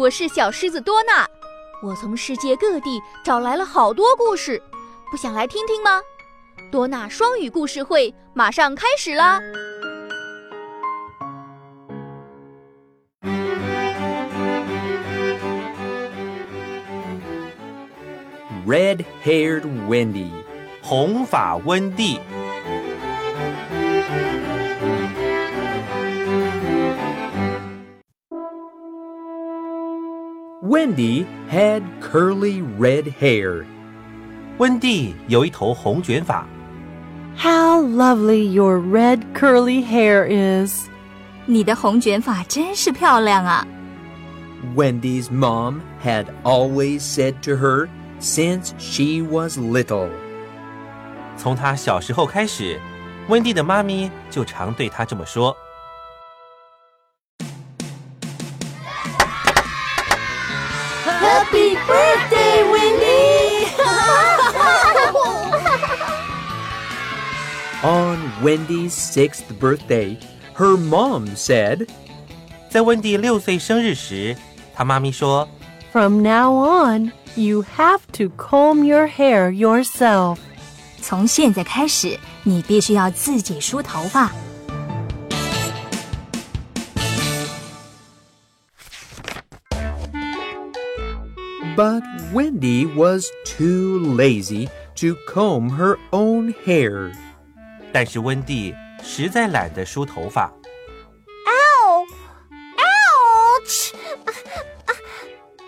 我是小狮子多娜，我从世界各地找来了好多故事，不想来听听吗？多纳双语故事会马上开始啦！Red-haired Wendy，红发温蒂。Wendy had curly red hair. 温蒂有一头红卷发。How lovely your red curly hair is! 你的红卷发真是漂亮啊。Wendy's mom had always said to her since she was little. 从她小时候开始，温蒂的妈咪就常对她这么说。 birthday, Wendy! On Wendy's sixth birthday, her mom said, 在温蒂六岁生日时，她妈咪说，From now on, you have to comb your hair yourself. 从现在开始，你必须要自己梳头发。But Wendy was too lazy to comb her own hair. 但是温蒂实在懒得梳头发。Ow! Ouch!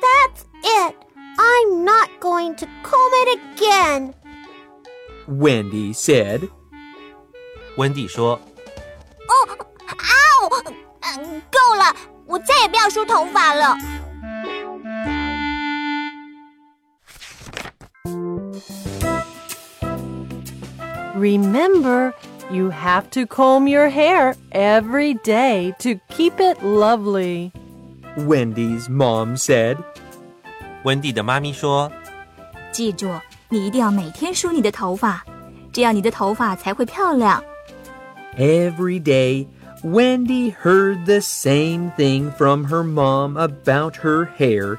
That's it. I'm not going to comb it again. Wendy said. 温蒂说哦，嗷！嗯，够了，我再也不要梳头发了。 Remember, you have to comb your hair every day to keep it lovely. Wendy's mom said. 温蒂的妈咪说：“记住，你一定要每天梳你的头发，这样你的头发才会漂亮。” Every day, Wendy heard the same thing from her mom about her hair.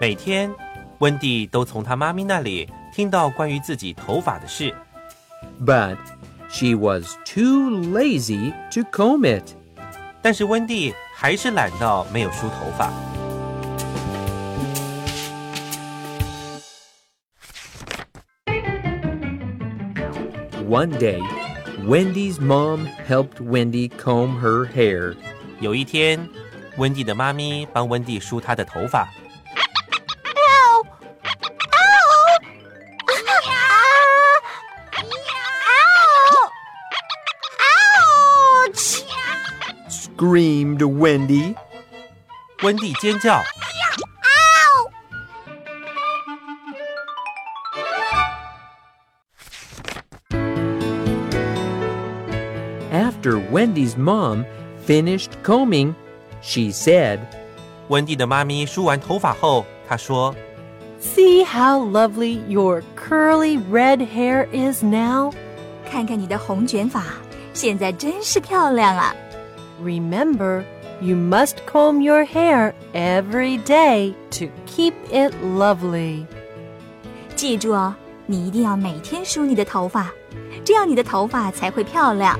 每天，温蒂都从她妈咪那里听到关于自己头发的事。 but she was too lazy to comb it. 但是温蒂还是懒到没有梳头发。One day, Wendy's mom helped Wendy comb her hair. 有一天，温蒂的妈咪帮温蒂梳她的头发。 screamed Wendy. 温蒂尖叫。After Wendy's mom finished combing, she said, 温蒂的妈咪梳完头发后，她说：“See how lovely your curly red hair is now。看看你的红卷发，现在真是漂亮啊！” Remember, you must comb your hair every day to keep it lovely. 记住哦，你一定要每天梳你的头发，这样你的头发才会漂亮。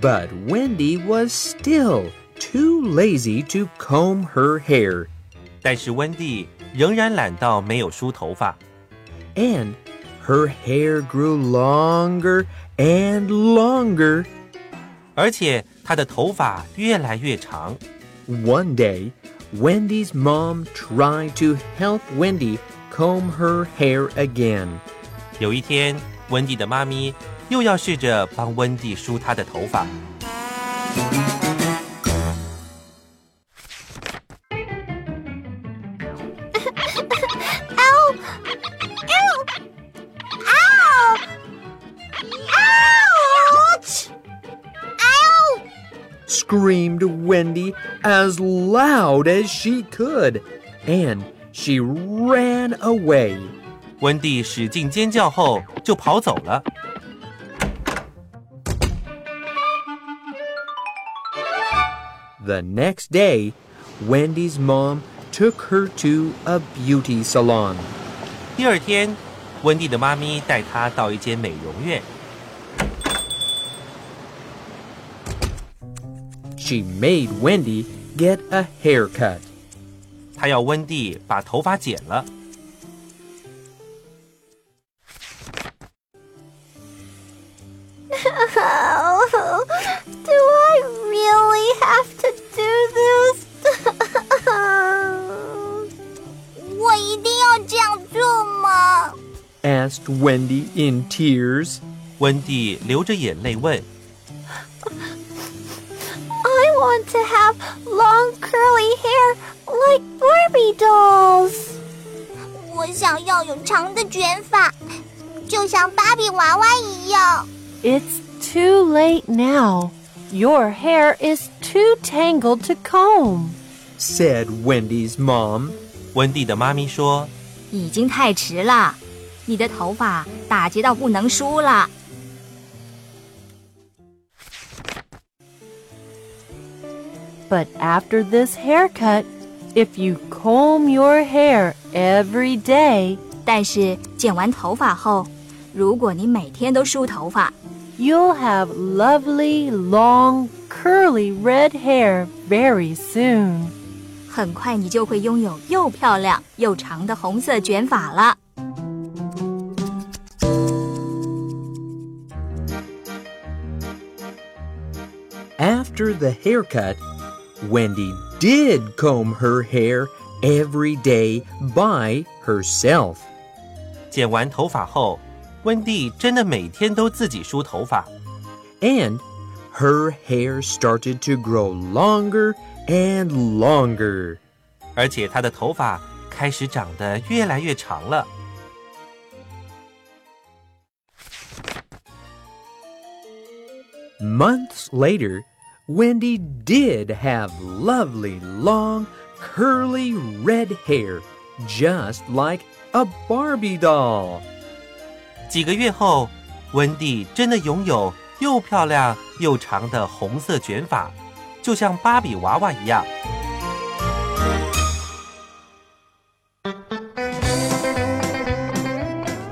But Wendy was still too lazy to comb her hair. 但是温蒂 仍然懒到没有梳头发，and her hair grew longer and longer，而且她的头发越来越长。One day, Wendy's mom tried to help Wendy comb her hair again。有一天，温蒂的妈咪又要试着帮温蒂梳她的头发。 screamed Wendy as loud as she could, and she ran away. the next day, Wendy's mom took her to a beauty salon. 第二天，温蒂的妈咪带她到一间美容院。She made Wendy get a haircut. 她要温蒂把头发剪了。 Oh, do I really have to do this? 我一定要这样做吗？ Asked Wendy in tears. 温蒂流着眼泪问 I want to have long curly hair like Barbie dolls. 我想要有长的卷发，就像芭比娃娃一样。 It's too late now. Your hair is too tangled to comb. Said Wendy's mom. 温蒂的妈咪说已经太迟了，你的头发打结到不能梳了。 But after this haircut, if you comb your hair every day, 但是剪完头发后，如果你每天都梳头发， you'll have lovely, long, curly red hair very soon. 很快你就会拥有又漂亮又长的红色卷发了。 After the haircut, Wendy did comb her hair every day by herself. 剪完头发后，温蒂真的每天都自己梳头发， And her hair started to grow longer and longer. 而且她的头发开始长得越来越长了。 Months later, Wendy did have lovely, long, curly red hair, just like a Barbie doll. 几个月后，温蒂真的拥有又漂亮又长的红色卷发，就像芭比娃娃一样。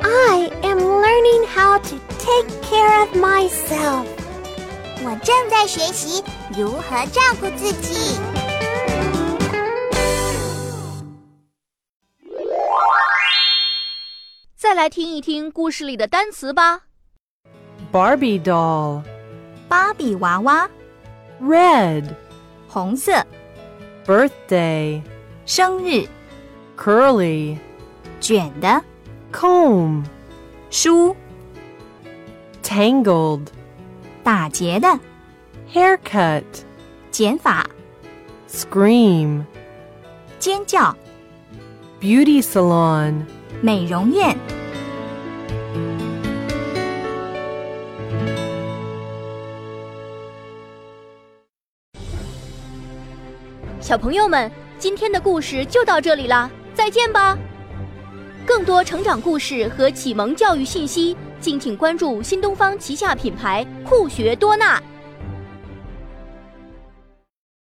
I am learning how to take care of myself. 我正在学习如何照顾自己。再来听一听故事里的单词吧。Barbie doll, 芭比娃娃，red, 红色，birthday, 生日，curly, 卷的，comb, 梳，tangled, 打结的，haircut, 剪发，scream, 尖叫，beauty salon. 美容院。小朋友们，今天的故事就到这里啦，再见吧！更多成长故事和启蒙教育信息，敬请关注新东方旗下品牌酷学多纳。